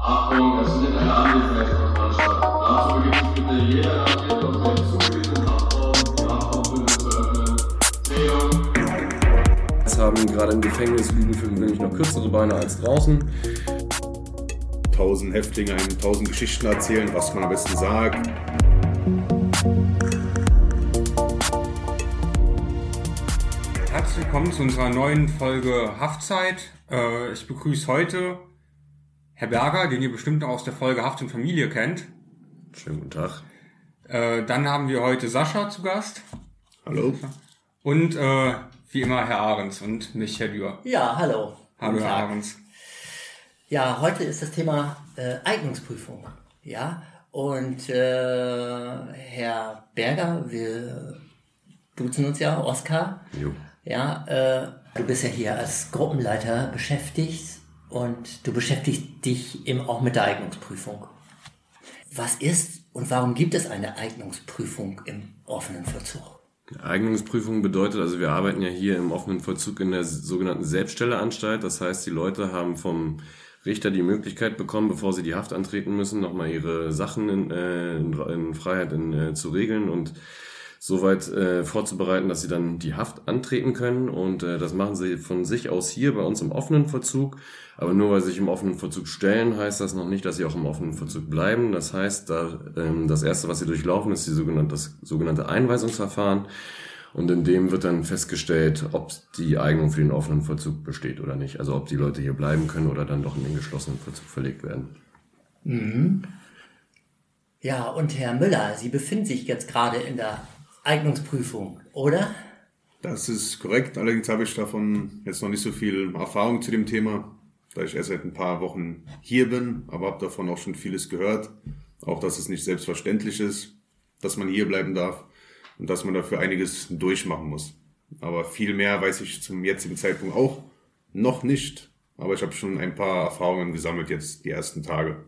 Achtung, es findet eine Anrufwechselung statt. Dazu begibt sich bitte jeder Nachricht auf den zugehörigen Haftraum, die Haftraumbündel zu öffnen. Zählung. Es haben gerade im Gefängnis liegen für gewöhnlich noch kürzere Beine als draußen. tausend Häftlinge einem tausend Geschichten erzählen, was man am besten sagt. Herzlich willkommen zu unserer neuen Folge Haftzeit. Äh, ich begrüße heute Herr Berger, den ihr bestimmt noch aus der Folge Haft und Familie kennt. Schönen guten Tag. Äh, dann haben wir heute Sascha zu Gast Hallo? und äh, wie immer Herr Ahrens und mich, Herr Dürr. Ja, hallo. Hallo Herr. Ahrens. Ja, heute ist das Thema äh, Eignungsprüfung. Ja, und äh, Herr Berger, wir duzen uns ja, Oskar. Jo. Ja, äh, du bist ja hier als Gruppenleiter beschäftigt und du beschäftigst dich eben auch mit der Eignungsprüfung. Was ist und warum gibt es eine Eignungsprüfung im offenen Vollzug? Eignungsprüfung bedeutet, also wir arbeiten ja hier im offenen Vollzug in der sogenannten Selbststelleanstalt. Das heißt, die Leute haben vom Richter die Möglichkeit bekommen, bevor sie die Haft antreten müssen, nochmal ihre Sachen in, äh, in, in Freiheit in, äh, zu regeln und soweit äh, vorzubereiten, dass sie dann die Haft antreten können. Und äh, das machen sie von sich aus hier bei uns im offenen Vollzug. Aber nur weil sie sich im offenen Vollzug stellen, heißt das noch nicht, dass sie auch im offenen Vollzug bleiben. Das heißt, da, ähm, das Erste, was sie durchlaufen, ist die sogenannte, das sogenannte Einweisungsverfahren. Und in dem wird dann festgestellt, ob die Eignung für den offenen Vollzug besteht oder nicht. Also ob die Leute hier bleiben können oder dann doch in den geschlossenen Vollzug verlegt werden. Ja, und Herr Müller, Sie befinden sich jetzt gerade in der Eignungsprüfung, oder? Das ist korrekt. Allerdings habe ich davon jetzt noch nicht so viel Erfahrung zu dem Thema, da ich erst seit ein paar Wochen hier bin, aber habe davon auch schon vieles gehört. Auch, dass es nicht selbstverständlich ist, dass man hier bleiben darf und dass man dafür einiges durchmachen muss. Aber viel mehr weiß ich zum jetzigen Zeitpunkt auch noch nicht. Aber ich habe schon ein paar Erfahrungen gesammelt jetzt die ersten Tage.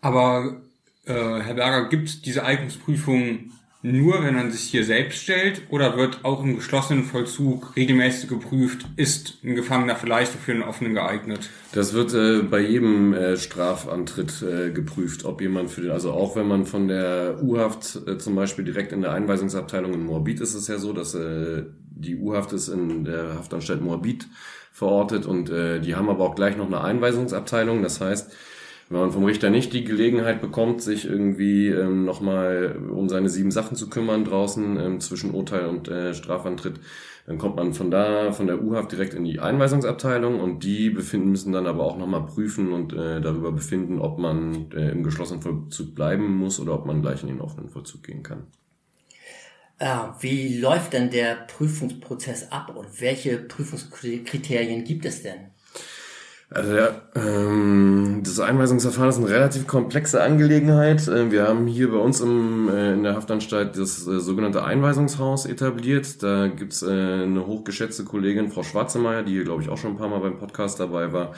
Aber äh, Herr Berger, gibt es diese Eignungsprüfung nur, wenn man sich hier selbst stellt oder wird auch im geschlossenen Vollzug regelmäßig geprüft, ist ein Gefangener vielleicht für einen offenen geeignet? Das wird äh, bei jedem äh, Strafantritt äh, geprüft, ob jemand für den, also auch wenn man von der U-Haft äh, zum Beispiel direkt in der Einweisungsabteilung in Moabit ist es ja so, dass äh, die U-Haft ist in der Haftanstalt Moabit verortet und äh, die haben aber auch gleich noch eine Einweisungsabteilung. Das heißt, wenn man vom Richter nicht die Gelegenheit bekommt, sich irgendwie ähm, nochmal um seine sieben Sachen zu kümmern draußen ähm, zwischen Urteil und äh, Strafantritt, dann kommt man von da, von der U-Haft direkt in die Einweisungsabteilung und die befinden, müssen dann aber auch nochmal prüfen und äh, darüber befinden, ob man äh, im geschlossenen Vollzug bleiben muss oder ob man gleich in den offenen Vollzug gehen kann. Ja, wie läuft denn der Prüfungsprozess ab und welche Prüfungskriterien gibt es denn? Also ja, ähm, das Einweisungsverfahren ist eine relativ komplexe Angelegenheit. Äh, Wir haben hier bei uns im, äh, in der Haftanstalt das äh, sogenannte Einweisungshaus etabliert. Da gibt's äh, eine hochgeschätzte Kollegin, Frau Schwarzemeyer, die hier, glaube ich, auch schon ein paar Mal beim Podcast dabei war.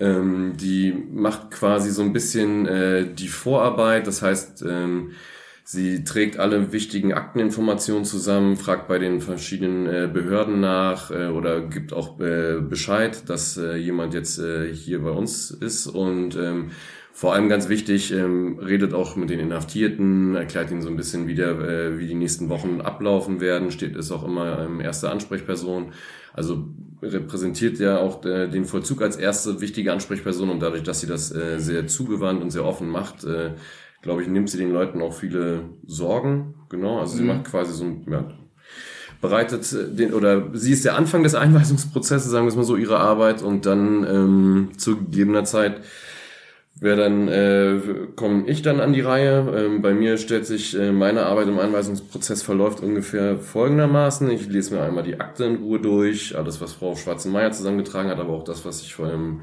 Ähm, die macht quasi so ein bisschen äh, die Vorarbeit. Das heißt, ähm, Sie trägt alle wichtigen Akteninformationen zusammen, fragt bei den verschiedenen äh, Behörden nach äh, oder gibt auch äh, Bescheid, dass äh, jemand jetzt äh, hier bei uns ist und ähm, vor allem ganz wichtig, ähm, redet auch mit den Inhaftierten, erklärt ihnen so ein bisschen, wie, der, äh, wie die nächsten Wochen ablaufen werden, steht ist auch immer ähm, erste Ansprechperson. Also repräsentiert ja auch äh, den Vollzug als erste wichtige Ansprechperson und dadurch, dass sie das äh, sehr zugewandt und sehr offen macht, äh, glaube ich, nimmt sie den Leuten auch viele Sorgen. Genau, also sie macht quasi so ein, ja, bereitet den, oder sie ist der Anfang des Einweisungsprozesses, sagen wir es mal so, ihre Arbeit und dann ähm, zu gegebener Zeit Wer dann äh, komme ich dann an die Reihe. Ähm, bei mir stellt sich äh, meine Arbeit im Einweisungsprozess verläuft ungefähr folgendermaßen. Ich lese mir einmal die Akte in Ruhe durch, alles was Frau Schwarzenmeier zusammengetragen hat, aber auch das, was ich vor allem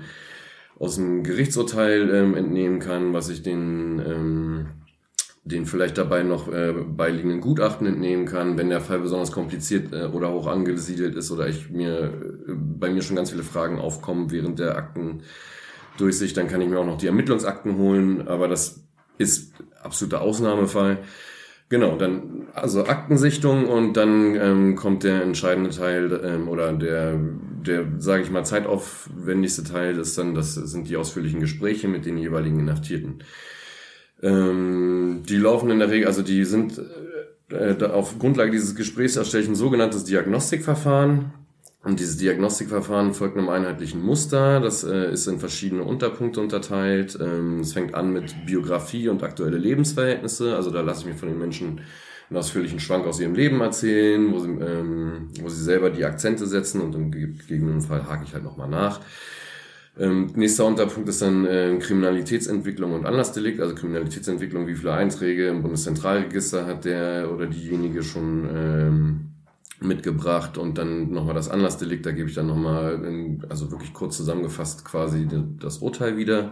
aus dem Gerichtsurteil ähm, entnehmen kann, was ich den ähm, den vielleicht dabei noch äh, beiliegenden Gutachten entnehmen kann, wenn der Fall besonders kompliziert äh, oder hoch angesiedelt ist oder ich mir äh, bei mir schon ganz viele Fragen aufkommen während der Aktendurchsicht, dann kann ich mir auch noch die Ermittlungsakten holen, aber das ist absoluter Ausnahmefall. Genau, dann also Aktensichtung und dann ähm, kommt der entscheidende Teil ähm, oder der, der sage ich mal, zeitaufwendigste Teil ist dann, das sind die ausführlichen Gespräche mit den jeweiligen Inhaftierten. Ähm, die laufen in der Regel, also die sind äh, auf Grundlage dieses Gesprächs erstelle ich ein sogenanntes Diagnostikverfahren. Und dieses Diagnostikverfahren folgt einem einheitlichen Muster. Das äh, ist in verschiedene Unterpunkte unterteilt. Ähm, es fängt an mit Biografie und aktuelle Lebensverhältnisse. Also da lasse ich mir von den Menschen einen ausführlichen Schwank aus ihrem Leben erzählen, wo sie, ähm, wo sie selber die Akzente setzen und im gegebenen Fall hake ich halt nochmal nach. Ähm, nächster Unterpunkt ist dann äh, Kriminalitätsentwicklung und Anlassdelikt, also Kriminalitätsentwicklung, wie viele Einträge im Bundeszentralregister hat der oder diejenige schon ähm, mitgebracht und dann nochmal das Anlassdelikt, da gebe ich dann nochmal, also wirklich kurz zusammengefasst quasi das Urteil wieder.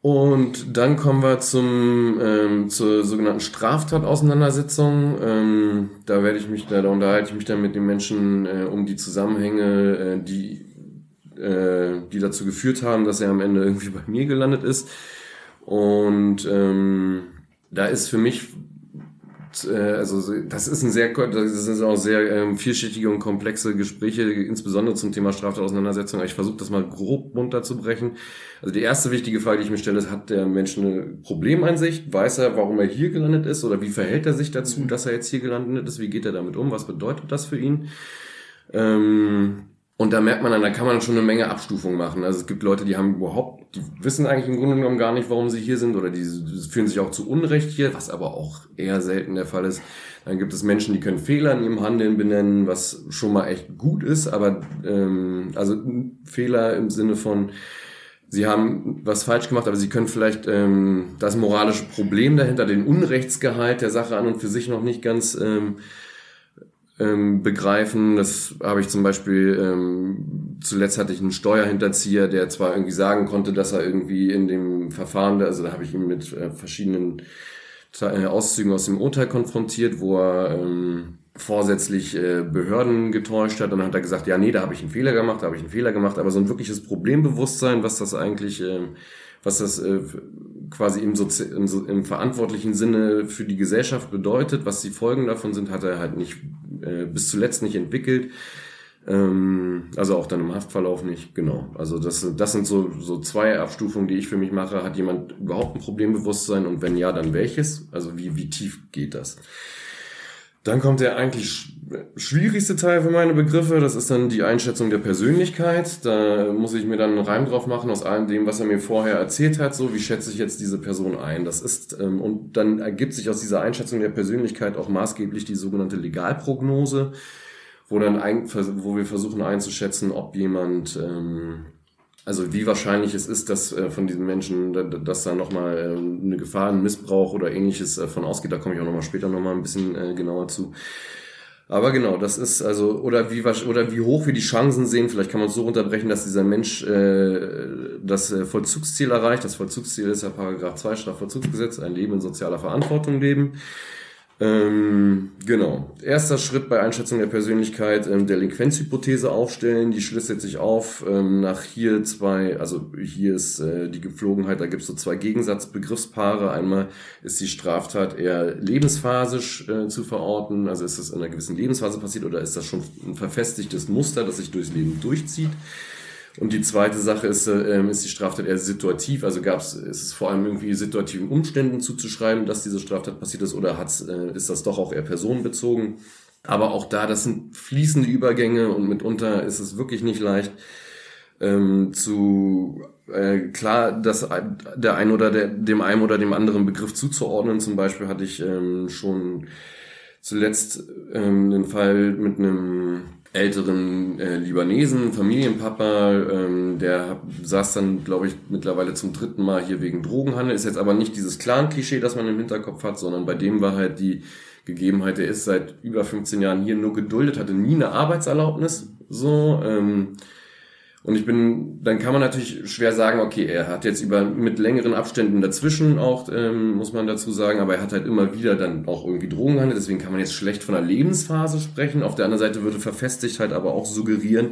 Und dann kommen wir zum, ähm, zur sogenannten Straftatauseinandersetzung. Ähm, da werde ich mich, da, da unterhalte ich mich dann mit den Menschen äh, um die Zusammenhänge, äh, die, äh, die dazu geführt haben, dass er am Ende irgendwie bei mir gelandet ist. Und ähm, da ist für mich also das ist ein sehr, das sind auch sehr ähm, vielschichtige und komplexe Gespräche, insbesondere zum Thema Straftatauseinandersetzung. Ich versuche das mal grob runterzubrechen. Also die erste wichtige Frage, die ich mir stelle, ist, hat der Mensch eine Problemeinsicht? Weiß er, warum er hier gelandet ist? Oder wie verhält er sich dazu, dass er jetzt hier gelandet ist? Wie geht er damit um? Was bedeutet das für ihn? Ähm, und da merkt man dann, da kann man schon eine Menge Abstufungen machen. Also es gibt Leute, die haben überhaupt, die wissen eigentlich im Grunde genommen gar nicht, warum sie hier sind oder die fühlen sich auch zu Unrecht hier, was aber auch eher selten der Fall ist. Dann gibt es Menschen, die können Fehler in ihrem Handeln benennen, was schon mal echt gut ist, aber ähm, also Fehler im Sinne von, sie haben was falsch gemacht, aber sie können vielleicht ähm, das moralische Problem dahinter, den Unrechtsgehalt der Sache an und für sich noch nicht ganz ähm, ähm, begreifen. Das habe ich zum Beispiel, ähm, zuletzt hatte ich einen Steuerhinterzieher, der zwar irgendwie sagen konnte, dass er irgendwie in dem Verfahren, also da habe ich ihn mit äh, verschiedenen äh, Auszügen aus dem Urteil konfrontiert, wo er ähm, vorsätzlich äh, Behörden getäuscht hat. Dann hat er gesagt, ja, nee, da habe ich einen Fehler gemacht, da habe ich einen Fehler gemacht. Aber so ein wirkliches Problembewusstsein, was das eigentlich, äh, was das äh, quasi im, Sozi im, im verantwortlichen Sinne für die Gesellschaft bedeutet, was die Folgen davon sind, hat er halt nicht äh, bis zuletzt nicht entwickelt. Ähm, also auch dann im Haftverlauf nicht, genau. Also das, das sind so, so zwei Abstufungen, die ich für mich mache. Hat jemand überhaupt ein Problembewusstsein und wenn ja, dann welches? Also wie, wie tief geht das? Dann kommt der eigentlich schwierigste Teil für meine Begriffe. Das ist dann die Einschätzung der Persönlichkeit. Da muss ich mir dann einen Reim drauf machen aus allem dem, was er mir vorher erzählt hat. So, wie schätze ich jetzt diese Person ein? Das ist, ähm, und dann ergibt sich aus dieser Einschätzung der Persönlichkeit auch maßgeblich die sogenannte Legalprognose, wo dann ein, wo wir versuchen einzuschätzen, ob jemand, ähm, also wie wahrscheinlich es ist, dass äh, von diesen Menschen, dass da nochmal äh, eine Gefahr, ein Missbrauch oder ähnliches äh, von ausgeht, da komme ich auch nochmal später nochmal ein bisschen äh, genauer zu. Aber genau, das ist also, oder wie, oder wie hoch wir die Chancen sehen, vielleicht kann man es so unterbrechen, dass dieser Mensch äh, das äh, Vollzugsziel erreicht. Das Vollzugsziel ist ja Paragraph 2 Strafvollzugsgesetz, ein Leben in sozialer Verantwortung leben. Ähm, genau. Erster Schritt bei Einschätzung der Persönlichkeit, ähm, Delinquenzhypothese aufstellen. Die schlüsselt sich auf ähm, nach hier zwei, also hier ist äh, die Gepflogenheit, da gibt es so zwei Gegensatzbegriffspaare. Einmal ist die Straftat eher lebensphasisch äh, zu verorten, also ist das in einer gewissen Lebensphase passiert oder ist das schon ein verfestigtes Muster, das sich durchs Leben durchzieht. Und die zweite Sache ist, äh, ist die Straftat eher situativ. Also gab es, ist es vor allem irgendwie situativen Umständen zuzuschreiben, dass diese Straftat passiert ist, oder hat's, äh, ist das doch auch eher personenbezogen? Aber auch da, das sind fließende Übergänge und mitunter ist es wirklich nicht leicht ähm, zu äh, klar, dass der ein oder der, dem einen oder dem anderen Begriff zuzuordnen. Zum Beispiel hatte ich ähm, schon zuletzt ähm, den Fall mit einem älteren äh, Libanesen, Familienpapa, ähm, der saß dann, glaube ich, mittlerweile zum dritten Mal hier wegen Drogenhandel. Ist jetzt aber nicht dieses Clan-Klischee, das man im Hinterkopf hat, sondern bei dem war halt die Gegebenheit, er ist seit über 15 Jahren hier nur geduldet, hatte nie eine Arbeitserlaubnis, so, ähm, und ich bin, dann kann man natürlich schwer sagen, okay, er hat jetzt über mit längeren Abständen dazwischen auch, ähm, muss man dazu sagen, aber er hat halt immer wieder dann auch irgendwie Drogenhandel, deswegen kann man jetzt schlecht von einer Lebensphase sprechen. Auf der anderen Seite würde verfestigt halt aber auch suggerieren,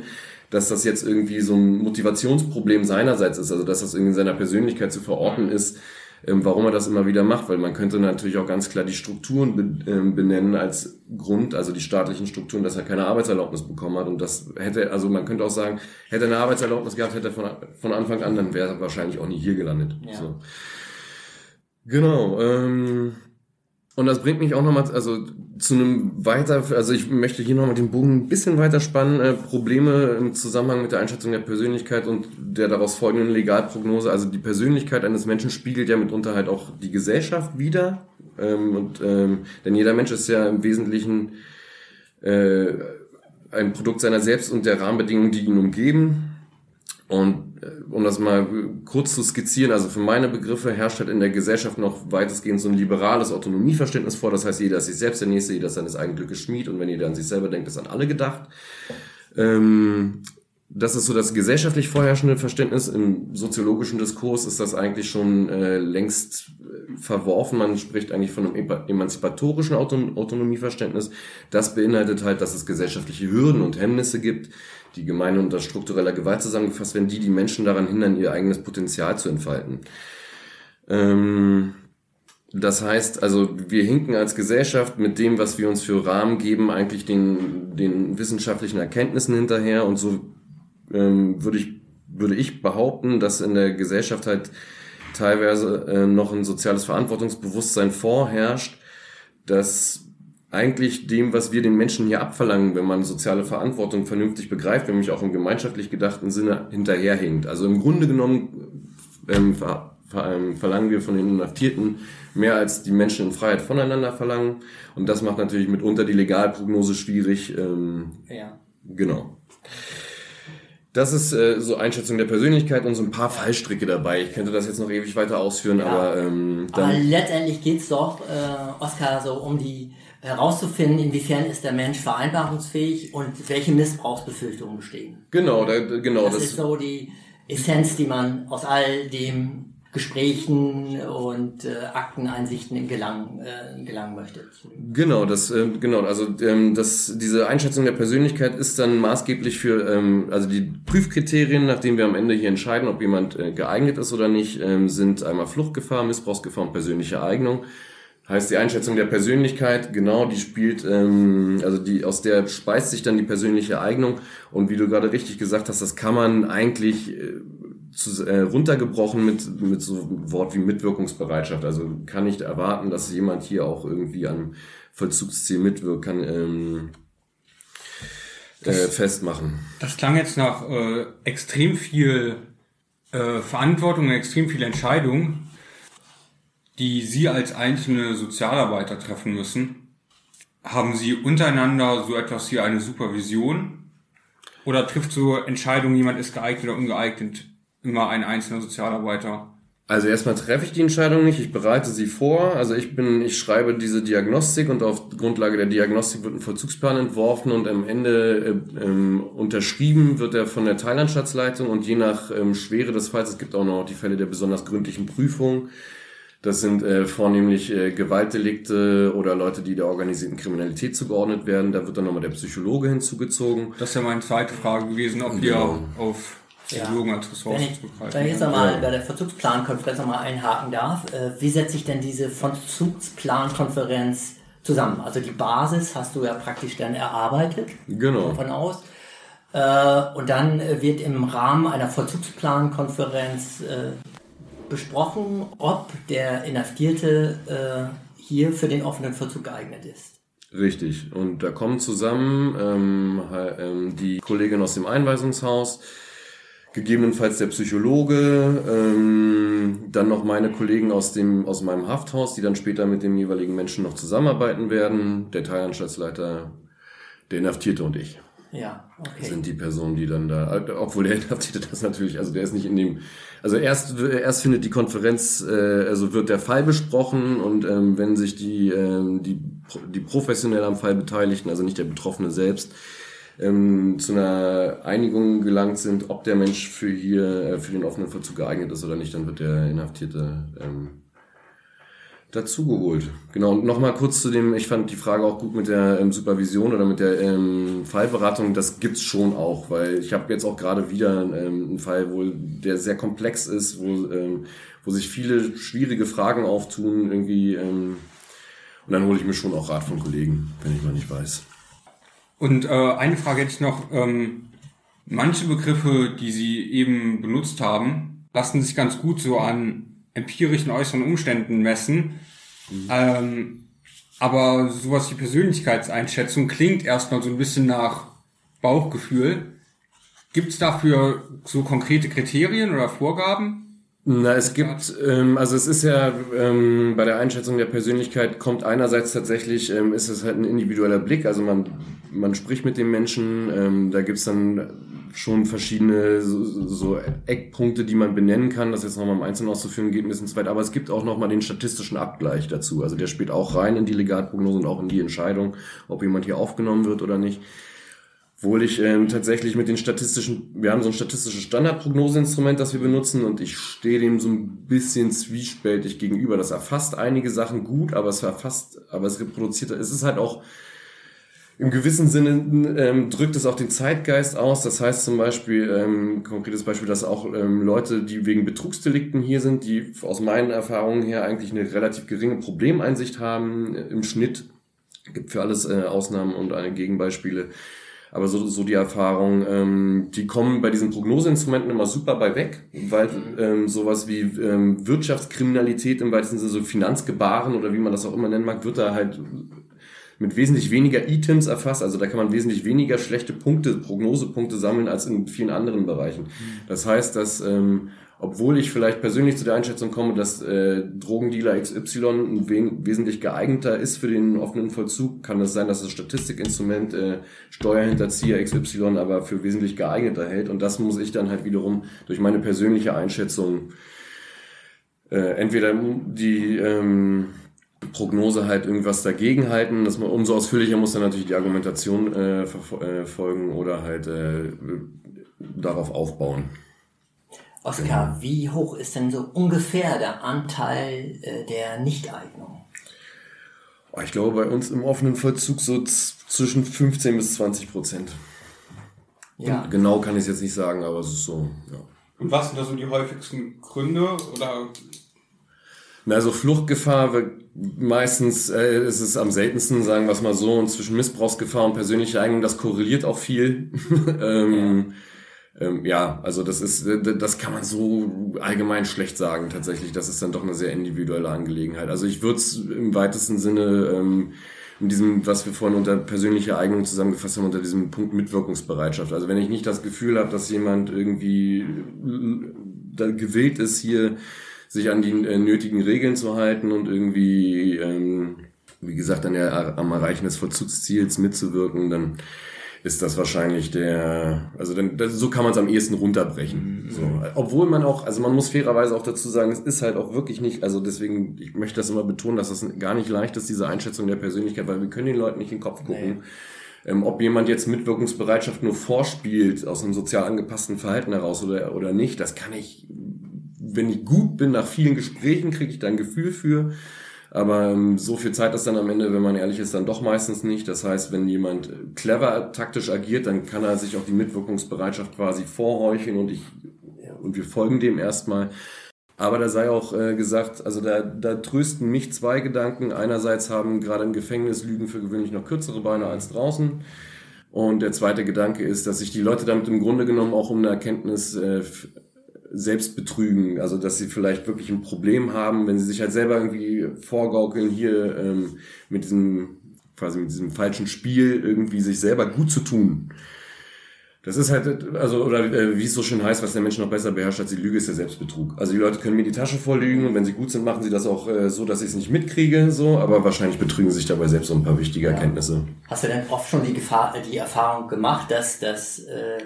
dass das jetzt irgendwie so ein Motivationsproblem seinerseits ist, also dass das irgendwie in seiner Persönlichkeit zu verorten ist, ähm, warum er das immer wieder macht, weil man könnte natürlich auch ganz klar die Strukturen ähm, benennen als Grund, also die staatlichen Strukturen, dass er keine Arbeitserlaubnis bekommen hat und das hätte, also man könnte auch sagen, hätte er eine Arbeitserlaubnis gehabt, hätte er von, von Anfang an, dann wäre er wahrscheinlich auch nie hier gelandet. Ja. So. Genau. Ähm, und das bringt mich auch nochmal, also zu einem weiter, also ich möchte hier nochmal den Bogen ein bisschen weiter spannen, äh, Probleme im Zusammenhang mit der Einschätzung der Persönlichkeit und der daraus folgenden Legalprognose. Also die Persönlichkeit eines Menschen spiegelt ja mitunter halt auch die Gesellschaft wider. Ähm, und, ähm, denn jeder Mensch ist ja im Wesentlichen äh, ein Produkt seiner selbst und der Rahmenbedingungen, die ihn umgeben. Und um das mal kurz zu skizzieren, also für meine Begriffe herrscht halt in der Gesellschaft noch weitestgehend so ein liberales Autonomieverständnis vor. Das heißt, jeder ist sich selbst der Nächste, jeder ist seines eigenen Glückes Schmied und wenn jeder an sich selber denkt, ist an alle gedacht. Ähm, das ist so das gesellschaftlich vorherrschende Verständnis. Im soziologischen Diskurs ist das eigentlich schon äh, längst verworfen. Man spricht eigentlich von einem emanzipatorischen Auton Autonomieverständnis. Das beinhaltet halt, dass es gesellschaftliche Hürden und Hemmnisse gibt, die gemein unter struktureller Gewalt zusammengefasst werden, die die Menschen daran hindern, ihr eigenes Potenzial zu entfalten. Ähm, das heißt, also wir hinken als Gesellschaft mit dem, was wir uns für Rahmen geben, eigentlich den, den wissenschaftlichen Erkenntnissen hinterher und so ähm, würde ich würde ich behaupten, dass in der Gesellschaft halt teilweise äh, noch ein soziales Verantwortungsbewusstsein vorherrscht, das eigentlich dem, was wir den Menschen hier abverlangen, wenn man soziale Verantwortung vernünftig begreift, nämlich auch im gemeinschaftlich gedachten Sinne hinterherhinkt. Also im Grunde genommen ähm, ver, ver, ähm, verlangen wir von den Inhaftierten mehr als die Menschen in Freiheit voneinander verlangen. Und das macht natürlich mitunter die Legalprognose schwierig. Ähm, Ja. Genau. Das ist äh, so Einschätzung der Persönlichkeit und so ein paar Fallstricke dabei. Ich könnte das jetzt noch ewig weiter ausführen, Ja. aber ähm, Aber letztendlich geht's doch, äh, Oskar, so um die herauszufinden, inwiefern ist der Mensch vereinbarungsfähig und welche Missbrauchsbefürchtungen bestehen. Genau, da, genau, Das, das, ist so die Essenz, die man aus all dem Gesprächen und äh, Akteneinsichten in gelangen, äh, gelangen möchte. Genau, das, ähm, genau, also ähm, das, diese Einschätzung der Persönlichkeit ist dann maßgeblich für, ähm, also die Prüfkriterien, nachdem wir am Ende hier entscheiden, ob jemand äh, geeignet ist oder nicht, ähm, sind einmal Fluchtgefahr, Missbrauchsgefahr und persönliche Eignung. Heißt die Einschätzung der Persönlichkeit, genau, die spielt, ähm, also die aus der speist sich dann die persönliche Eignung und wie du gerade richtig gesagt hast, das kann man eigentlich äh, zu, äh, runtergebrochen mit mit so einem Wort wie Mitwirkungsbereitschaft. Also kann nicht erwarten, dass jemand hier auch irgendwie am Vollzugsziel mitwirken kann. Ähm, äh, festmachen. Das klang jetzt nach äh, extrem viel äh, Verantwortung, extrem viel Entscheidung, die Sie als einzelne Sozialarbeiter treffen müssen. Haben Sie untereinander so etwas wie eine Supervision? Oder trifft so Entscheidung, jemand ist geeignet oder ungeeignet, immer ein einzelner Sozialarbeiter? Also erstmal treffe ich die Entscheidung nicht, ich bereite sie vor. Also ich bin, ich schreibe diese Diagnostik und auf Grundlage der Diagnostik wird ein Vollzugsplan entworfen und am Ende äh, ähm, unterschrieben wird er von der Thailandstaatsleitung und je nach ähm, Schwere des Falls, es gibt auch noch die Fälle der besonders gründlichen Prüfung. Das sind äh, vornehmlich äh, Gewaltdelikte oder Leute, die der organisierten Kriminalität zugeordnet werden. Da wird dann nochmal der Psychologe hinzugezogen. Das wäre meine zweite Frage gewesen, ob Genau. wir auf Psychologen als Ressource zurückgreifen. wenn ich jetzt nochmal bei der Verzugsplankonferenz nochmal einhaken darf, äh, wie setzt sich denn diese Verzugsplankonferenz zusammen? Also die Basis hast du ja praktisch dann erarbeitet, Genau. davon aus. Äh, und dann äh, wird im Rahmen einer Vollzugsplankonferenz äh, besprochen, ob der Inhaftierte äh, hier für den offenen Vollzug geeignet ist. Richtig. Und da kommen zusammen ähm, ähm, die Kollegin aus dem Einweisungshaus, gegebenenfalls der Psychologe, ähm, dann noch meine Kollegen aus dem aus meinem Hafthaus, die dann später mit dem jeweiligen Menschen noch zusammenarbeiten werden, der Teilanstaltsleiter, der Inhaftierte und ich Ja, okay. sind die Personen, die dann da, obwohl der Inhaftierte das natürlich, also der ist nicht in dem, also erst erst findet die Konferenz, äh, also wird der Fall besprochen und ähm, wenn sich die ähm, die die professionell am Fall Beteiligten, also nicht der Betroffene selbst, ähm, zu einer Einigung gelangt sind, ob der Mensch für hier äh, für den offenen Vollzug geeignet ist oder nicht, dann wird der Inhaftierte ähm, dazugeholt. Genau, und nochmal kurz zu dem, ich fand die Frage auch gut mit der ähm, Supervision oder mit der ähm, Fallberatung, das gibt's schon auch, weil ich habe jetzt auch gerade wieder ähm, einen Fall, wo der sehr komplex ist, wo, ähm, wo sich viele schwierige Fragen auftun, irgendwie, ähm, und dann hole ich mir schon auch Rat von Kollegen, wenn ich mal nicht weiß. Und äh, eine Frage hätte ich noch. Ähm, manche Begriffe, die Sie eben benutzt haben, lassen sich ganz gut so an empirischen äußeren Umständen messen. Mhm. Ähm, aber sowas wie Persönlichkeitseinschätzung klingt erstmal so ein bisschen nach Bauchgefühl. Gibt es dafür so konkrete Kriterien oder Vorgaben? Na, es gibt, ähm, also es ist ja ähm, bei der Einschätzung der Persönlichkeit kommt einerseits tatsächlich, ähm, ist es halt ein individueller Blick, also man, man spricht mit dem Menschen, ähm, da gibt's dann schon verschiedene so, so Eckpunkte, die man benennen kann. Das jetzt nochmal im Einzelnen auszuführen geht ein bisschen zu weit, aber es gibt auch nochmal den statistischen Abgleich dazu. Also der spielt auch rein in die Legatprognose und auch in die Entscheidung, ob jemand hier aufgenommen wird oder nicht. Obwohl ich ähm, tatsächlich mit den statistischen, wir haben so ein statistisches Standardprognoseinstrument, das wir benutzen und ich stehe dem so ein bisschen zwiespältig gegenüber. Das erfasst einige Sachen gut, aber es erfasst, aber es reproduziert, es ist halt auch im gewissen Sinne ähm, drückt es auch den Zeitgeist aus. Das heißt zum Beispiel, ähm, konkretes Beispiel, dass auch ähm, Leute, die wegen Betrugsdelikten hier sind, die aus meinen Erfahrungen her eigentlich eine relativ geringe Problemeinsicht haben äh, im Schnitt, gibt für alles äh, Ausnahmen und eine Gegenbeispiele, aber so, so die Erfahrung, ähm, die kommen bei diesen Prognoseinstrumenten immer super bei weg, weil ähm, sowas wie ähm, Wirtschaftskriminalität im weitesten Sinne, so Finanzgebaren oder wie man das auch immer nennen mag, wird da halt mit wesentlich weniger Items erfasst. Also da kann man wesentlich weniger schlechte Punkte, Prognosepunkte sammeln als in vielen anderen Bereichen. Das heißt, dass ähm, obwohl ich vielleicht persönlich zu der Einschätzung komme, dass äh, Drogendealer XY ein wesentlich geeigneter ist für den offenen Vollzug, kann es sein, dass das Statistikinstrument äh, Steuerhinterzieher XY aber für wesentlich geeigneter hält. Und das muss ich dann halt wiederum durch meine persönliche Einschätzung äh, entweder die ähm, Prognose halt irgendwas dagegen halten. Dass man, umso ausführlicher muss dann natürlich die Argumentation äh, verfolgen oder halt äh, darauf aufbauen. Oskar, genau. wie hoch ist denn so ungefähr der Anteil äh, der Nichteignung? Oh, ich glaube, bei uns im offenen Vollzug so zwischen 15 bis 20 Prozent. Ja. genau kann ich es jetzt nicht sagen, aber es ist so, ja. Und was sind da so die häufigsten Gründe oder? Also Fluchtgefahr meistens äh, ist es am seltensten, sagen wir es mal so, und zwischen Missbrauchsgefahr und persönlicher Eignung, das korreliert auch viel. ähm, ja ähm, ja, also das ist, äh, das kann man so allgemein schlecht sagen tatsächlich. Das ist dann doch eine sehr individuelle Angelegenheit. Also ich würde es im weitesten Sinne ähm, in diesem, was wir vorhin unter persönliche Eignung zusammengefasst haben, unter diesem Punkt Mitwirkungsbereitschaft. Also wenn ich nicht das Gefühl habe, dass jemand irgendwie da gewillt ist, hier sich an die äh, nötigen Regeln zu halten und irgendwie, ähm, wie gesagt, an der, am Erreichen des Vollzugsziels mitzuwirken, dann ist das wahrscheinlich der, also dann, das, so kann man es am ehesten runterbrechen. Mhm. So. Obwohl man auch, also man muss fairerweise auch dazu sagen, es ist halt auch wirklich nicht, also deswegen, ich möchte das immer betonen, dass das gar nicht leicht ist, diese Einschätzung der Persönlichkeit, weil wir können den Leuten nicht in den Kopf gucken. Nee. Ähm, ob jemand jetzt Mitwirkungsbereitschaft nur vorspielt, aus einem sozial angepassten Verhalten heraus oder, oder nicht, das kann ich, wenn ich gut bin, nach vielen Gesprächen kriege ich da ein Gefühl für. Aber ähm, so viel Zeit ist dann am Ende, wenn man ehrlich ist, dann doch meistens nicht. Das heißt, wenn jemand clever taktisch agiert, dann kann er sich auch die Mitwirkungsbereitschaft quasi vorheucheln und ich und wir folgen dem erstmal. Aber da sei auch äh, gesagt, also da, da trösten mich zwei Gedanken. Einerseits haben gerade im Gefängnis Lügen für gewöhnlich noch kürzere Beine als draußen. Und der zweite Gedanke ist, dass sich die Leute damit im Grunde genommen auch um eine Erkenntnis äh, selbst betrügen, also dass sie vielleicht wirklich ein Problem haben, wenn sie sich halt selber irgendwie vorgaukeln, hier ähm, mit diesem quasi mit diesem falschen Spiel irgendwie sich selber gut zu tun. Das ist halt, also, oder äh, wie es so schön heißt, was der Mensch noch besser beherrscht als die Lüge, ist der Selbstbetrug. Also die Leute können mir die Tasche vorlügen und wenn sie gut sind, machen sie das auch äh, so, dass ich es nicht mitkriege, so, aber wahrscheinlich betrügen sich dabei selbst so ein paar wichtige ja. Erkenntnisse. Hast du denn oft schon die Gefahr, die Erfahrung gemacht, dass, dass äh,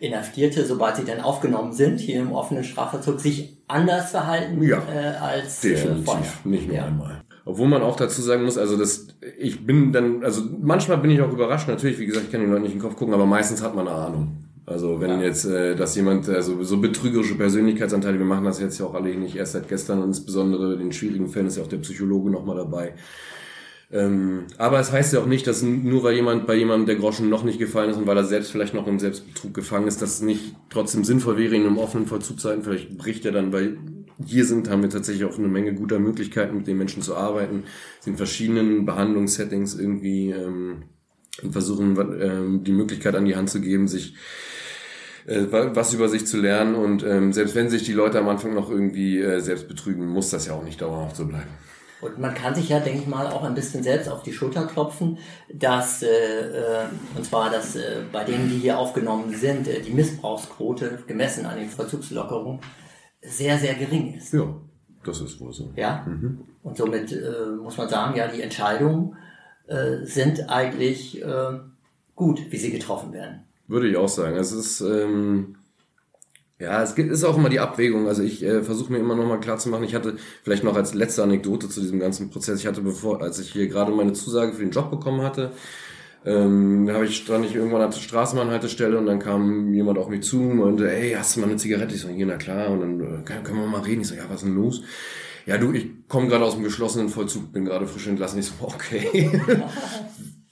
Inhaftierte, sobald sie dann aufgenommen sind, hier im offenen Strafvollzug, sich anders verhalten ja, äh, als definitiv, äh, vorher? nicht nur ja. einmal. Obwohl man auch dazu sagen muss, also das, ich bin dann, also manchmal bin ich auch überrascht, natürlich, wie gesagt, ich kann den Leuten nicht in den Kopf gucken, aber meistens hat man eine Ahnung. Also wenn jetzt, äh, dass jemand, also so betrügerische Persönlichkeitsanteile, wir machen das jetzt ja auch alle nicht erst seit gestern und insbesondere in den schwierigen Fällen ist ja auch der Psychologe nochmal dabei. Ähm, aber es heißt ja auch nicht, dass nur weil jemand bei jemandem der Groschen noch nicht gefallen ist und weil er selbst vielleicht noch im Selbstbetrug gefangen ist, dass es nicht trotzdem sinnvoll wäre, ihn im offenen Vollzug zu halten. Vielleicht bricht er dann, weil hier sind, haben wir tatsächlich auch eine Menge guter Möglichkeiten, mit den Menschen zu arbeiten, sind verschiedenen Behandlungssettings irgendwie ähm, und versuchen ähm, die Möglichkeit an die Hand zu geben, sich äh, was über sich zu lernen und ähm, selbst wenn sich die Leute am Anfang noch irgendwie äh, selbst betrügen, muss das ja auch nicht dauerhaft so bleiben. Und man kann sich ja, denke ich mal, auch ein bisschen selbst auf die Schulter klopfen, dass, äh, äh, und zwar, dass äh, bei denen, die hier aufgenommen sind, äh, die Missbrauchsquote gemessen an den Vollzugslockerungen sehr, sehr gering ist. Ja, das ist wohl so. Ja. Mhm. Und somit äh, muss man sagen, ja, die Entscheidungen äh, sind eigentlich äh, gut, wie sie getroffen werden. Würde ich auch sagen. Es ist, ähm, ja, es gibt, ist auch immer die Abwägung. Also ich äh, versuche mir immer noch mal klar zu machen. Ich hatte vielleicht noch als letzte Anekdote zu diesem ganzen Prozess. Ich hatte bevor, als ich hier gerade meine Zusage für den Job bekommen hatte, ähm, habe ich stand ich irgendwann an der Straßenbahnhaltestelle und dann kam jemand auf mich zu und meinte, ey, hast du mal eine Zigarette? Ich so, hier, na klar. Und dann äh, können, wir mal reden. Ich so, ja, was ist denn los? Ja, du, ich komme gerade aus dem geschlossenen Vollzug, bin gerade frisch entlassen. Ich so, okay.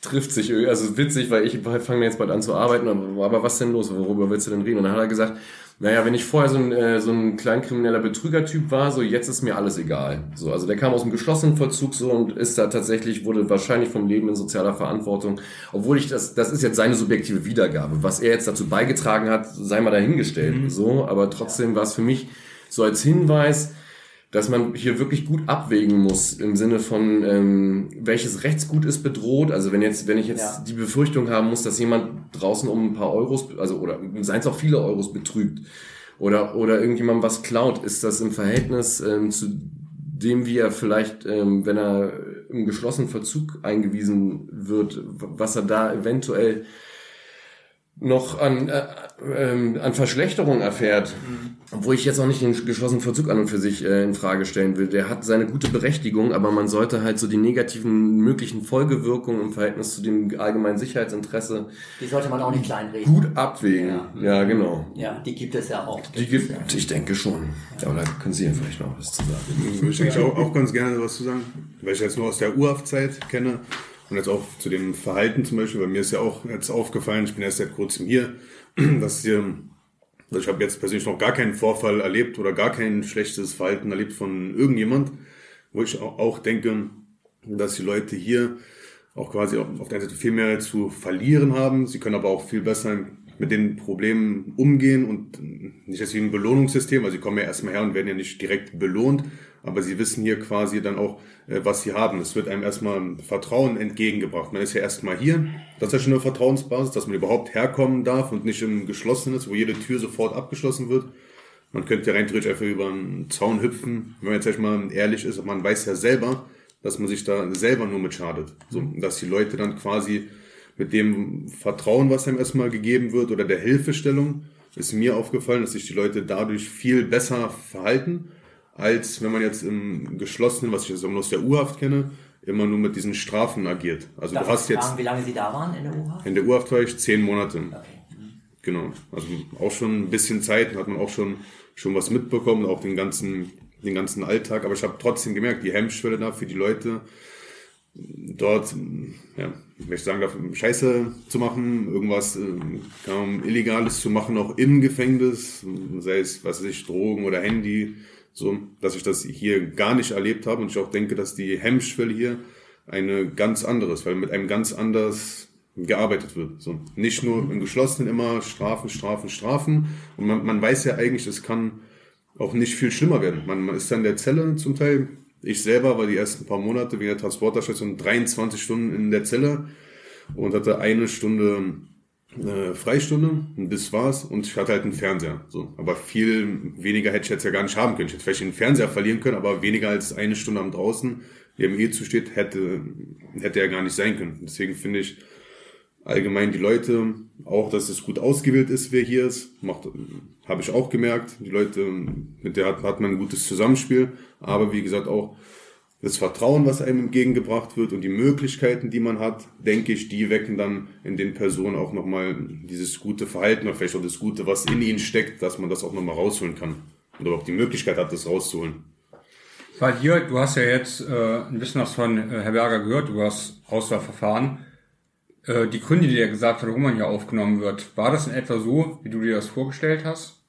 trifft sich irgendwie, also witzig, weil ich fange jetzt bald an zu arbeiten, aber, aber was denn los? Worüber willst du denn reden? Und dann hat er gesagt, naja, wenn ich vorher so ein, äh, so ein kleinkrimineller Betrügertyp war, so jetzt ist mir alles egal. So, also der kam aus dem geschlossenen Vollzug so und ist da tatsächlich, wurde wahrscheinlich vom Leben in sozialer Verantwortung, obwohl ich das, das ist jetzt seine subjektive Wiedergabe. Was er jetzt dazu beigetragen hat, sei mal dahingestellt. Mhm. So, aber trotzdem war es für mich so als Hinweis, dass man hier wirklich gut abwägen muss im Sinne von ähm, welches Rechtsgut ist bedroht. Also wenn jetzt, wenn ich jetzt ja. die Befürchtung haben muss, dass jemand draußen um ein paar Euros, also oder seien es auch viele Euros betrügt oder oder irgendjemand was klaut, ist das im Verhältnis ähm, zu dem, wie er vielleicht, ähm, wenn er im geschlossenen Verzug eingewiesen wird, was er da eventuell noch an, äh, äh, an Verschlechterung erfährt, mhm. wo ich jetzt auch nicht den geschlossenen Verzug an und für sich äh, in Frage stellen will. Der hat seine gute Berechtigung, aber man sollte halt so die negativen möglichen Folgewirkungen im Verhältnis zu dem allgemeinen Sicherheitsinteresse die sollte man auch nicht kleinreden. Gut abwägen. Ja, ja genau. Ja, die gibt es ja auch. Die gibt, ja. ich denke schon. Ja, aber da können Sie ja vielleicht noch was zu sagen. Würde ich auch, auch ganz gerne was zu sagen, weil ich jetzt nur aus der Urhaftzeit kenne. Und jetzt auch zu dem Verhalten zum Beispiel, bei mir ist ja auch jetzt aufgefallen, ich bin erst seit kurzem hier, dass hier, also ich habe jetzt persönlich noch gar keinen Vorfall erlebt oder gar kein schlechtes Verhalten erlebt von irgendjemand, wo ich auch denke, dass die Leute hier auch quasi auf der einen Seite viel mehr zu verlieren haben. Sie können aber auch viel besser mit den Problemen umgehen und nicht deswegen ein Belohnungssystem, also sie kommen ja erstmal her und werden ja nicht direkt belohnt, aber sie wissen hier quasi dann auch, äh, was sie haben. Es wird einem erstmal Vertrauen entgegengebracht. Man ist ja erstmal hier. Das ist ja schon eine Vertrauensbasis, dass man überhaupt herkommen darf und nicht im Geschlossenes, wo jede Tür sofort abgeschlossen wird. Man könnte ja rein theoretisch einfach über einen Zaun hüpfen. Wenn man jetzt mal ehrlich ist, man weiß ja selber, dass man sich da selber nur mit schadet. So, dass die Leute dann quasi mit dem Vertrauen, was einem erstmal gegeben wird oder der Hilfestellung, ist mir aufgefallen, dass sich die Leute dadurch viel besser verhalten als wenn man jetzt im geschlossenen, was ich jetzt aus der U-Haft kenne, immer nur mit diesen Strafen agiert. Also Darf du hast jetzt. Fragen, wie lange Sie da waren in der U-Haft? In der U-Haft war ich zehn Monate. Okay. Genau. Also auch schon ein bisschen Zeit, hat man auch schon, schon was mitbekommen, auch den ganzen, den ganzen Alltag. Aber ich habe trotzdem gemerkt, die Hemmschwelle da für die Leute, dort, ja, ich möchte sagen, Scheiße zu machen, irgendwas äh, Illegales zu machen, auch im Gefängnis, sei es, was weiß ich, Drogen oder Handy, so, dass ich das hier gar nicht erlebt habe und ich auch denke, dass die Hemmschwelle hier eine ganz andere ist, weil mit einem ganz anders gearbeitet wird. So, nicht nur im Geschlossenen immer Strafen, Strafen, Strafen. Und man, man weiß ja eigentlich, es kann auch nicht viel schlimmer werden. Man, man ist dann in der Zelle zum Teil. Ich selber war die ersten paar Monate wegen der Transporterstation 23 Stunden in der Zelle und hatte eine Stunde äh, Freistunde und das war's und ich hatte halt einen Fernseher. So. Aber viel weniger hätte ich jetzt ja gar nicht haben können. Ich hätte vielleicht den Fernseher verlieren können, aber weniger als eine Stunde am draußen, der im E zusteht, hätte, hätte er gar nicht sein können. Deswegen finde ich allgemein die Leute, auch dass es gut ausgewählt ist, wer hier ist, macht, habe ich auch gemerkt. Die Leute, mit der hat, hat man ein gutes Zusammenspiel, aber wie gesagt auch, das Vertrauen, was einem entgegengebracht wird und die Möglichkeiten, die man hat, denke ich, die wecken dann in den Personen auch nochmal dieses gute Verhalten oder vielleicht auch das Gute, was in ihnen steckt, dass man das auch nochmal rausholen kann. Oder auch die Möglichkeit hat, das rauszuholen. Weil hier, du hast ja jetzt äh, ein bisschen was von äh, Herr Berger gehört über das Auswahlverfahren. Äh, die Gründe, die er gesagt hat, wo man hier aufgenommen wird, war das in etwa so, wie du dir das vorgestellt hast?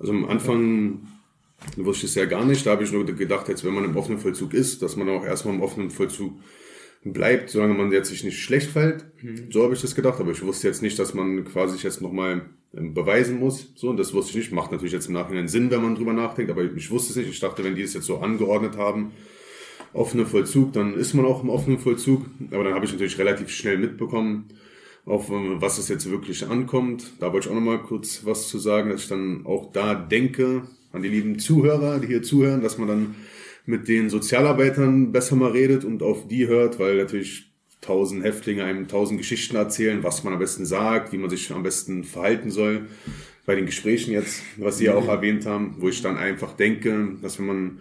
Also am Anfang wusste ich es ja gar nicht. Da habe ich nur gedacht, jetzt wenn man im offenen Vollzug ist, dass man auch erstmal im offenen Vollzug bleibt, solange man jetzt sich nicht schlecht fällt. So habe ich das gedacht, aber ich wusste jetzt nicht, dass man quasi sich jetzt nochmal ähm, beweisen muss. So, und das wusste ich nicht. Macht natürlich jetzt im Nachhinein Sinn, wenn man drüber nachdenkt, aber ich wusste es nicht. Ich dachte, wenn die es jetzt so angeordnet haben, offener Vollzug, dann ist man auch im offenen Vollzug. Aber dann habe ich natürlich relativ schnell mitbekommen, auf ähm, was es jetzt wirklich ankommt. Da wollte ich auch nochmal kurz was zu sagen, dass ich dann auch da denke, an die lieben Zuhörer, die hier zuhören, dass man dann mit den Sozialarbeitern besser mal redet und auf die hört, weil natürlich tausend Häftlinge einem tausend Geschichten erzählen, was man am besten sagt, wie man sich am besten verhalten soll. Bei den Gesprächen jetzt, was Sie ja auch erwähnt haben, wo ich dann einfach denke, dass wenn man,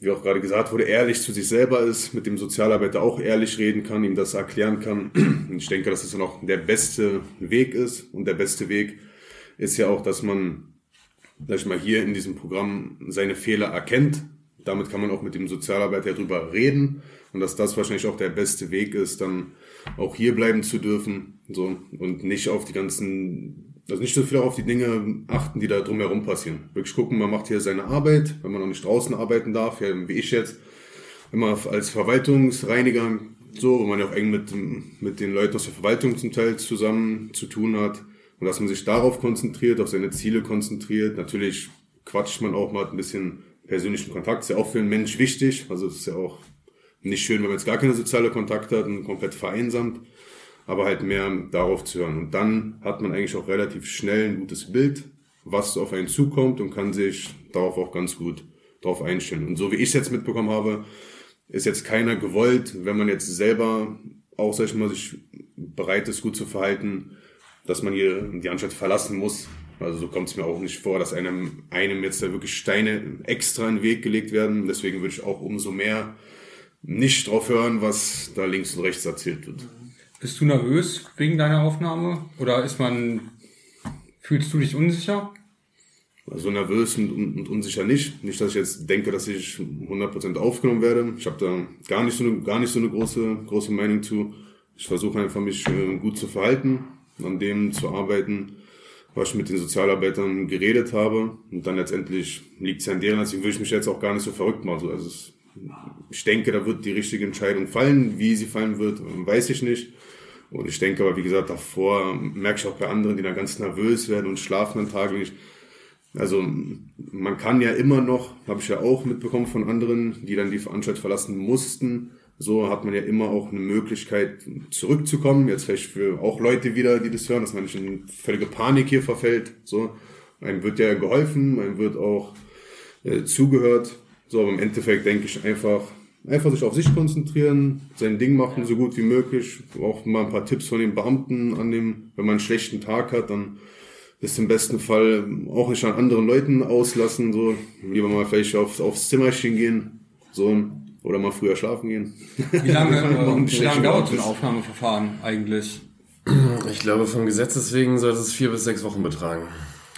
wie auch gerade gesagt wurde, ehrlich zu sich selber ist, mit dem Sozialarbeiter auch ehrlich reden kann, ihm das erklären kann. Und ich denke, dass es dann auch der beste Weg ist. Und der beste Weg ist ja auch, dass man, sag ich mal, hier in diesem Programm seine Fehler erkennt. Damit kann man auch mit dem Sozialarbeiter drüber reden. Und dass das wahrscheinlich auch der beste Weg ist, dann auch hier bleiben zu dürfen, so. Und nicht auf die ganzen, also nicht so viel auf die Dinge achten, die da drumherum passieren. Wirklich gucken, man macht hier seine Arbeit, wenn man noch nicht draußen arbeiten darf, ja, wie ich jetzt, immer als Verwaltungsreiniger, so, wo man ja auch eng mit, mit den Leuten aus der Verwaltung zum Teil zusammen zu tun hat und dass man sich darauf konzentriert, auf seine Ziele konzentriert. Natürlich quatscht man auch mal ein bisschen persönlichen Kontakt, ist ja auch für einen Mensch wichtig, also es ist ja auch nicht schön, wenn man jetzt gar keine soziale Kontakte hat und komplett vereinsamt, aber halt mehr darauf zu hören. Und dann hat man eigentlich auch relativ schnell ein gutes Bild, was auf einen zukommt und kann sich darauf auch ganz gut darauf einstellen. Und so wie ich es jetzt mitbekommen habe, ist jetzt keiner gewollt, wenn man jetzt selber auch, sag ich mal, sich bereit ist, gut zu verhalten, dass man hier die Anstalt verlassen muss. Also so kommt es mir auch nicht vor, dass einem, einem jetzt da wirklich Steine extra in den Weg gelegt werden. Deswegen würde ich auch umso mehr nicht drauf hören, was da links und rechts erzählt wird. Bist du nervös wegen deiner Aufnahme? Oder ist man, fühlst du dich unsicher? Also nervös und, und, unsicher nicht. Nicht, dass ich jetzt denke, dass ich 100% aufgenommen werde. Ich habe da gar nicht so eine, gar nicht so eine große, große Meinung zu. Ich versuche einfach, mich äh, gut zu verhalten, an dem zu arbeiten, was ich mit den Sozialarbeitern geredet habe. Und dann letztendlich liegt es ja an deren, deswegen würde ich mich jetzt auch gar nicht so verrückt machen. Also es ich denke, da wird die richtige Entscheidung fallen. Wie sie fallen wird, weiß ich nicht. Und ich denke aber, wie gesagt, davor merke ich auch bei anderen, die dann ganz nervös werden und schlafen dann Tage nicht. Also man kann ja immer noch, habe ich ja auch mitbekommen von anderen, die dann die Veranstaltung verlassen mussten. So hat man ja immer auch eine Möglichkeit zurückzukommen. Jetzt vielleicht für auch Leute wieder, die das hören, dass man nicht in völlige Panik hier verfällt. So, einem wird ja geholfen, einem wird auch äh, zugehört. So, aber im Endeffekt denke ich einfach, einfach sich auf sich konzentrieren, sein Ding machen, so gut wie möglich. Auch mal ein paar Tipps von den Beamten annehmen. Wenn man einen schlechten Tag hat, dann ist im besten Fall auch nicht an anderen Leuten auslassen, so. Lieber mal vielleicht auf, aufs Zimmerchen gehen, so. Oder mal früher schlafen gehen. Wie lange, äh, wie lange dauert so ein. Aufnahmeverfahren eigentlich? Ich glaube, vom Gesetz wegen sollte es vier bis sechs Wochen betragen.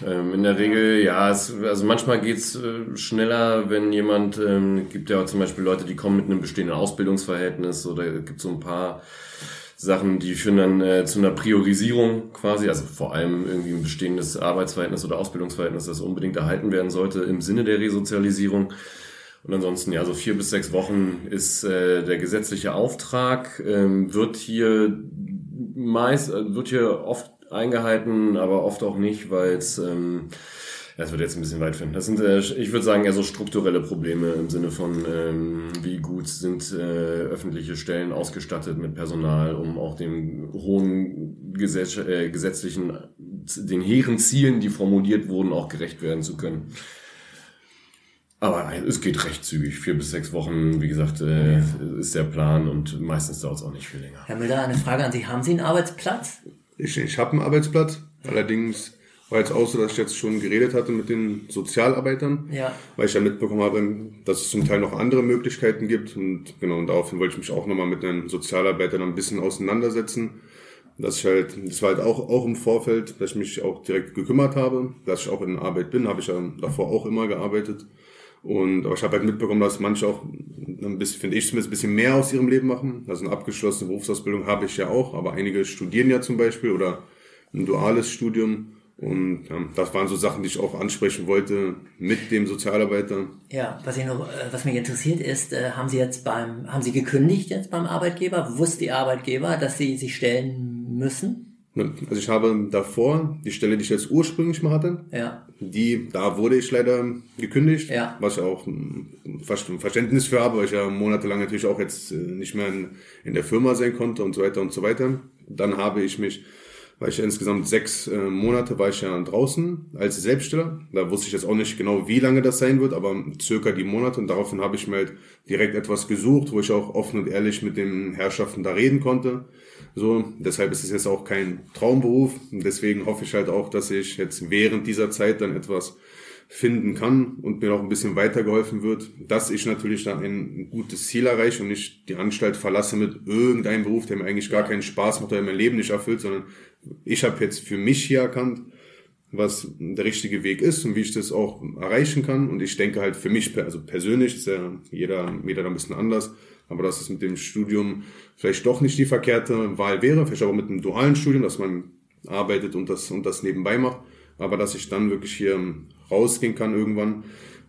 Ähm, in der Regel, ja, es, also manchmal geht's äh, schneller, wenn jemand, ähm, gibt ja auch zum Beispiel Leute, die kommen mit einem bestehenden Ausbildungsverhältnis oder gibt so ein paar Sachen, die führen dann äh, zu einer Priorisierung quasi, also vor allem irgendwie ein bestehendes Arbeitsverhältnis oder Ausbildungsverhältnis, das unbedingt erhalten werden sollte im Sinne der Resozialisierung. Und ansonsten, ja, so vier bis sechs Wochen ist äh, der gesetzliche Auftrag, ähm, wird hier meist, äh, wird hier oft eingehalten, aber oft auch nicht, weil es, ähm, das wird jetzt ein bisschen weit finden. Das sind, äh, ich würde sagen, eher so strukturelle Probleme im Sinne von, ähm, wie gut sind äh, öffentliche Stellen ausgestattet mit Personal, um auch den hohen Gesetz, äh, gesetzlichen, den hehren Zielen, die formuliert wurden, auch gerecht werden zu können. Aber es geht recht zügig. Vier bis sechs Wochen, wie gesagt, äh, ist der Plan und meistens dauert es auch nicht viel länger. Herr Müller, eine Frage an Sie. Haben Sie einen Arbeitsplatz? Ich, ich habe einen Arbeitsplatz, allerdings war jetzt auch so, dass ich jetzt schon geredet hatte mit den Sozialarbeitern, Ja. weil ich ja mitbekommen habe, dass es zum Teil noch andere Möglichkeiten gibt und genau, und daraufhin wollte ich mich auch nochmal mit einem Sozialarbeiter dann ein bisschen auseinandersetzen. Dass ich halt, das war halt auch, auch im Vorfeld, dass ich mich auch direkt gekümmert habe, dass ich auch in Arbeit bin, habe ich ja davor auch immer gearbeitet. Und aber ich habe halt mitbekommen, dass manche auch ein bisschen, finde ich zumindest, ein bisschen mehr aus ihrem Leben machen. Also eine abgeschlossene Berufsausbildung habe ich ja auch, aber einige studieren ja zum Beispiel oder ein duales Studium. Und ja, das waren so Sachen, die ich auch ansprechen wollte mit dem Sozialarbeiter. Ja, was, ich noch, äh, was mich interessiert ist, äh, haben Sie jetzt beim, haben Sie gekündigt jetzt beim Arbeitgeber? Wusste Ihr Arbeitgeber, dass Sie sich stellen müssen? Also ich habe davor die Stelle, die ich jetzt ursprünglich mal hatte, Ja. die, da wurde ich leider gekündigt, Ja. was ich auch ein ein Verständnis für habe, weil ich ja monatelang natürlich auch jetzt äh, nicht mehr in, in der Firma sein konnte und so weiter und so weiter. Dann habe ich mich, weil ich ja insgesamt sechs äh, Monate war ich ja draußen als Selbstständiger. Da wusste ich jetzt auch nicht genau, wie lange das sein wird, aber circa die Monate und daraufhin habe ich mir halt direkt etwas gesucht, wo ich auch offen und ehrlich mit den Herrschaften da reden konnte. So, deshalb ist es jetzt auch kein Traumberuf. Und deswegen hoffe ich halt auch, dass ich jetzt während dieser Zeit dann etwas finden kann und mir auch ein bisschen weitergeholfen wird, dass ich natürlich dann ein gutes Ziel erreiche und nicht die Anstalt verlasse mit irgendeinem Beruf, der mir eigentlich gar keinen Spaß macht oder mein Leben nicht erfüllt, sondern ich habe jetzt für mich hier erkannt, was der richtige Weg ist und wie ich das auch erreichen kann. Und ich denke halt für mich, also persönlich ist ja jeder, jeder da ein bisschen anders, aber dass es mit dem Studium vielleicht doch nicht die verkehrte Wahl wäre, vielleicht auch mit einem dualen Studium, dass man arbeitet und das, und das nebenbei macht, aber dass ich dann wirklich hier rausgehen kann irgendwann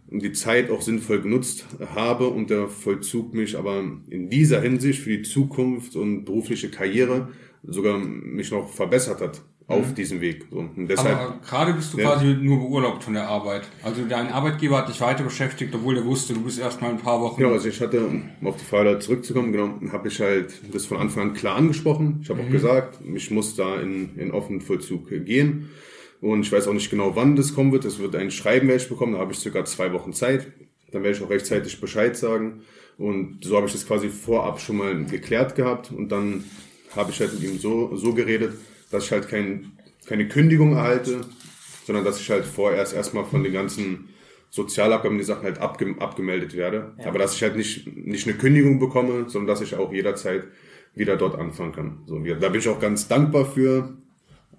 und die Zeit auch sinnvoll genutzt habe und der Vollzug mich aber in dieser Hinsicht für die Zukunft und berufliche Karriere sogar mich noch verbessert hat auf diesem Weg. So, und deshalb, Aber gerade bist du Ja. quasi nur beurlaubt von der Arbeit. Also dein Arbeitgeber hat dich weiter beschäftigt, obwohl er wusste, du bist erst mal ein paar Wochen. Genau, also ich hatte, um auf die Frage zurückzukommen, genau, habe ich halt das von Anfang an klar angesprochen. Ich habe auch gesagt, ich muss da in, in offenen Vollzug gehen. Und ich weiß auch nicht genau, wann das kommen wird. Das wird ein Schreiben werde ich bekommen, da habe ich circa zwei Wochen Zeit. Dann werde ich auch rechtzeitig Bescheid sagen. Und so habe ich das quasi vorab schon mal geklärt gehabt. Und dann habe ich halt mit ihm so, so geredet, dass ich halt kein, keine Kündigung erhalte, sondern dass ich halt vorerst erstmal von den ganzen Sozialabgaben, die Sachen halt abge abgemeldet werde. Aber dass ich halt nicht, nicht eine Kündigung bekomme, sondern dass ich auch jederzeit wieder dort anfangen kann. So, da bin ich auch ganz dankbar für.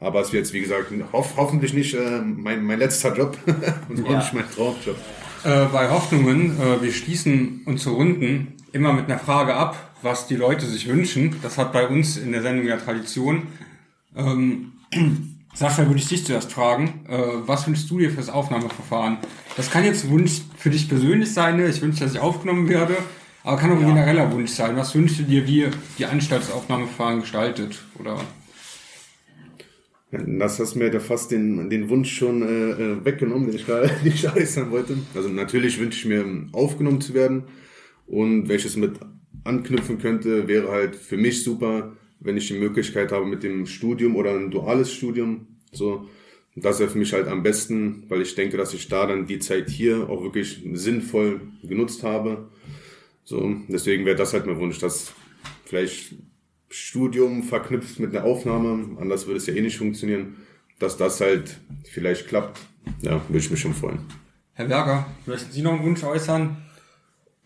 Aber es wird jetzt, wie gesagt, hoff, hoffentlich nicht äh, mein, mein letzter Job und auch Ja. nicht mein Traumjob. Äh, bei Hoffnungen, äh, wir schließen unsere Runden immer mit einer Frage ab, was die Leute sich wünschen. Das hat bei uns in der Sendung ja Tradition. Ähm, Sascha, würde ich dich zuerst fragen, äh, was wünschst du dir fürs Aufnahmeverfahren? Das kann jetzt ein Wunsch für dich persönlich sein, ne? ich wünsche, dass ich aufgenommen werde, aber kann auch ein genereller Wunsch sein. Was wünschst du dir, wie die Anstalt das Aufnahmeverfahren gestaltet? Oder Das hast mir ja fast den, den Wunsch schon äh, äh, weggenommen, den ich gerade den ich äußern wollte. Also natürlich wünsche ich mir, aufgenommen zu werden. Und welches mit anknüpfen könnte, wäre halt für mich super, wenn ich die Möglichkeit habe mit dem Studium oder ein duales Studium. So, das wäre für mich halt am besten, weil ich denke, dass ich da dann die Zeit hier auch wirklich sinnvoll genutzt habe. So, deswegen wäre das halt mein Wunsch, dass vielleicht Studium verknüpft mit einer Aufnahme, anders würde es ja eh nicht funktionieren, dass das halt vielleicht klappt. Ja, würde ich mich schon freuen. Herr Berger, möchten Sie noch einen Wunsch äußern?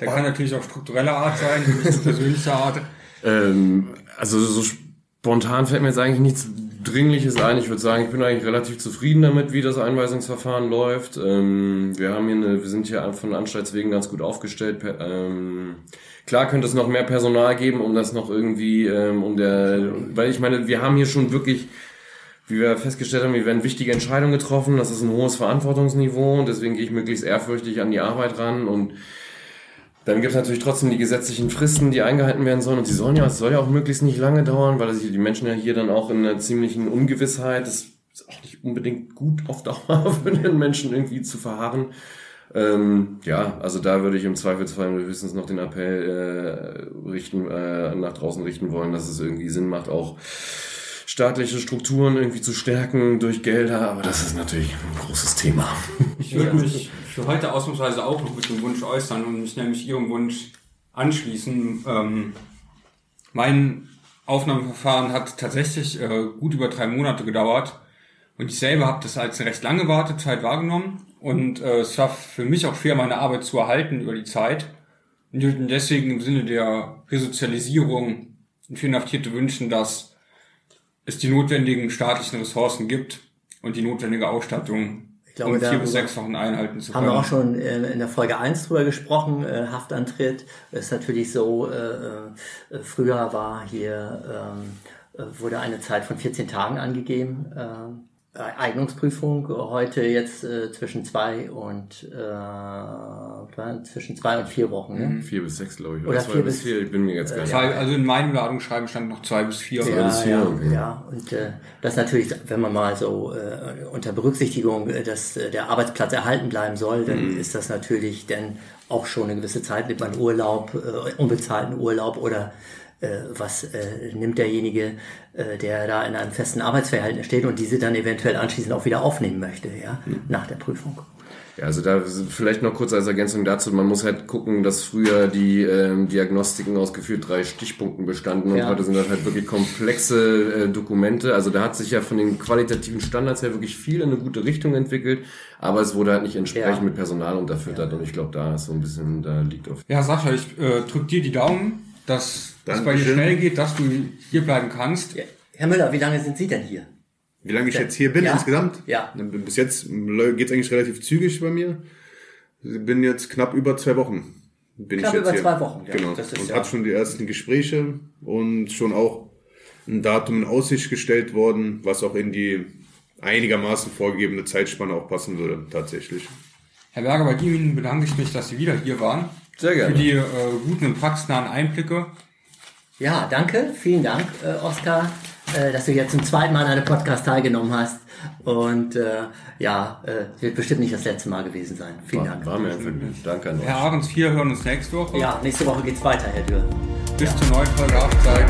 Der kann natürlich auch struktureller Art sein, nicht persönlicher Art. Ähm, also so spontan fällt mir jetzt eigentlich nichts Dringliches ein. Ich würde sagen, ich bin eigentlich relativ zufrieden damit, wie das Einweisungsverfahren läuft. Ähm, wir haben hier eine, wir sind hier von Anstaltswegen ganz gut aufgestellt. Per, ähm, klar könnte es noch mehr Personal geben, um das noch irgendwie, ähm, um der, weil ich meine, wir haben hier schon wirklich wie wir festgestellt haben, hier werden wichtige Entscheidungen getroffen. Das ist ein hohes Verantwortungsniveau und deswegen gehe ich möglichst ehrfürchtig an die Arbeit ran und dann gibt es natürlich trotzdem die gesetzlichen Fristen, die eingehalten werden sollen. Und sie sollen ja, es soll ja auch möglichst nicht lange dauern, weil die Menschen ja hier dann auch in einer ziemlichen Ungewissheit, das ist auch nicht unbedingt gut auf Dauer für den Menschen irgendwie zu verharren. Ähm, ja, also da würde ich im Zweifelsfall höchstens noch den Appell äh, richten, äh, nach draußen richten wollen, dass es irgendwie Sinn macht, auch staatliche Strukturen irgendwie zu stärken durch Gelder, aber das ist natürlich ein großes Thema. Ich würde mich für heute ausnahmsweise auch noch mit dem Wunsch äußern und mich nämlich Ihrem Wunsch anschließen. Ähm, mein Aufnahmeverfahren hat tatsächlich äh, gut über drei Monate gedauert Und ich selber habe das als eine recht lange Wartezeit wahrgenommen. Und äh, es war für mich auch schwer, meine Arbeit zu erhalten über die Zeit. Und deswegen im Sinne der Resozialisierung für Inhaftierte wünschen, dass es die notwendigen staatlichen Ressourcen gibt und die notwendige Ausstattung, glaube, um vier bis sechs Wochen einhalten zu Haben können. wir auch schon äh, in der Folge 1 drüber gesprochen, äh, Haftantritt. Ist natürlich so, äh, äh, früher war hier, ähm, äh, wurde eine Zeit von 14 Tagen angegeben, äh, Eignungsprüfung, heute jetzt äh, zwischen zwei und äh, zwischen zwei und vier Wochen. Ne? Vier bis sechs, glaube ich. Oder zwei vier bis vier, ich bin mir jetzt gar nicht. Zwei, also in meinem Ladungsschreiben stand noch zwei bis vier. Ja. bis vier, ja, okay. ja, und äh, das natürlich, wenn man mal so äh, unter Berücksichtigung, äh, dass äh, der Arbeitsplatz erhalten bleiben soll, dann Mhm. ist das natürlich dann auch schon eine gewisse Zeit, nimmt man Urlaub, äh, unbezahlten Urlaub oder äh, was äh, nimmt derjenige, äh, der da in einem festen Arbeitsverhältnis steht und diese dann eventuell anschließend auch wieder aufnehmen möchte, ja, Mhm. nach der Prüfung. Ja, also da vielleicht noch kurz als Ergänzung dazu, man muss halt gucken, dass früher die ähm, Diagnostiken aus gefühlt drei Stichpunkten bestanden und Ja. heute sind das halt wirklich komplexe äh, Dokumente. Also da hat sich ja von den qualitativen Standards her wirklich viel in eine gute Richtung entwickelt, aber es wurde halt nicht entsprechend Ja. mit Personal unterfüttert und ich glaube, da ist so ein bisschen, da liegt auf. Ja, Sascha, ich äh, drück dir die Daumen, dass es bei dir schnell geht, dass du hier bleiben kannst. Ja. Herr Müller, wie lange sind Sie denn hier? Wie lange ich jetzt hier bin Ja. insgesamt? Ja. Bis jetzt geht's eigentlich relativ zügig bei mir. Ich bin jetzt knapp über zwei Wochen. Bin Knapp ich jetzt über hier. zwei Wochen, ja. Genau. Das ist und ja- hat schon die ersten Gespräche und schon auch ein Datum in Aussicht gestellt worden, was auch in die einigermaßen vorgegebene Zeitspanne auch passen würde, tatsächlich. Herr Berger, bei Ihnen bedanke ich mich, dass Sie wieder hier waren. Sehr gerne. Für die äh, guten und praxisnahen Einblicke. Ja, danke, vielen Dank, äh, Oskar, äh, dass du jetzt zum zweiten Mal an einem Podcast teilgenommen hast. Und äh, ja, äh, wird bestimmt nicht das letzte Mal gewesen sein. Vielen Dank. War mir ein Vergnügen. Danke an euch. Herr Ahrens, wir hören uns nächste Woche. Ja, nächste Woche geht's weiter, Herr Dürr. Bis zur neuen Folge Haftzeit.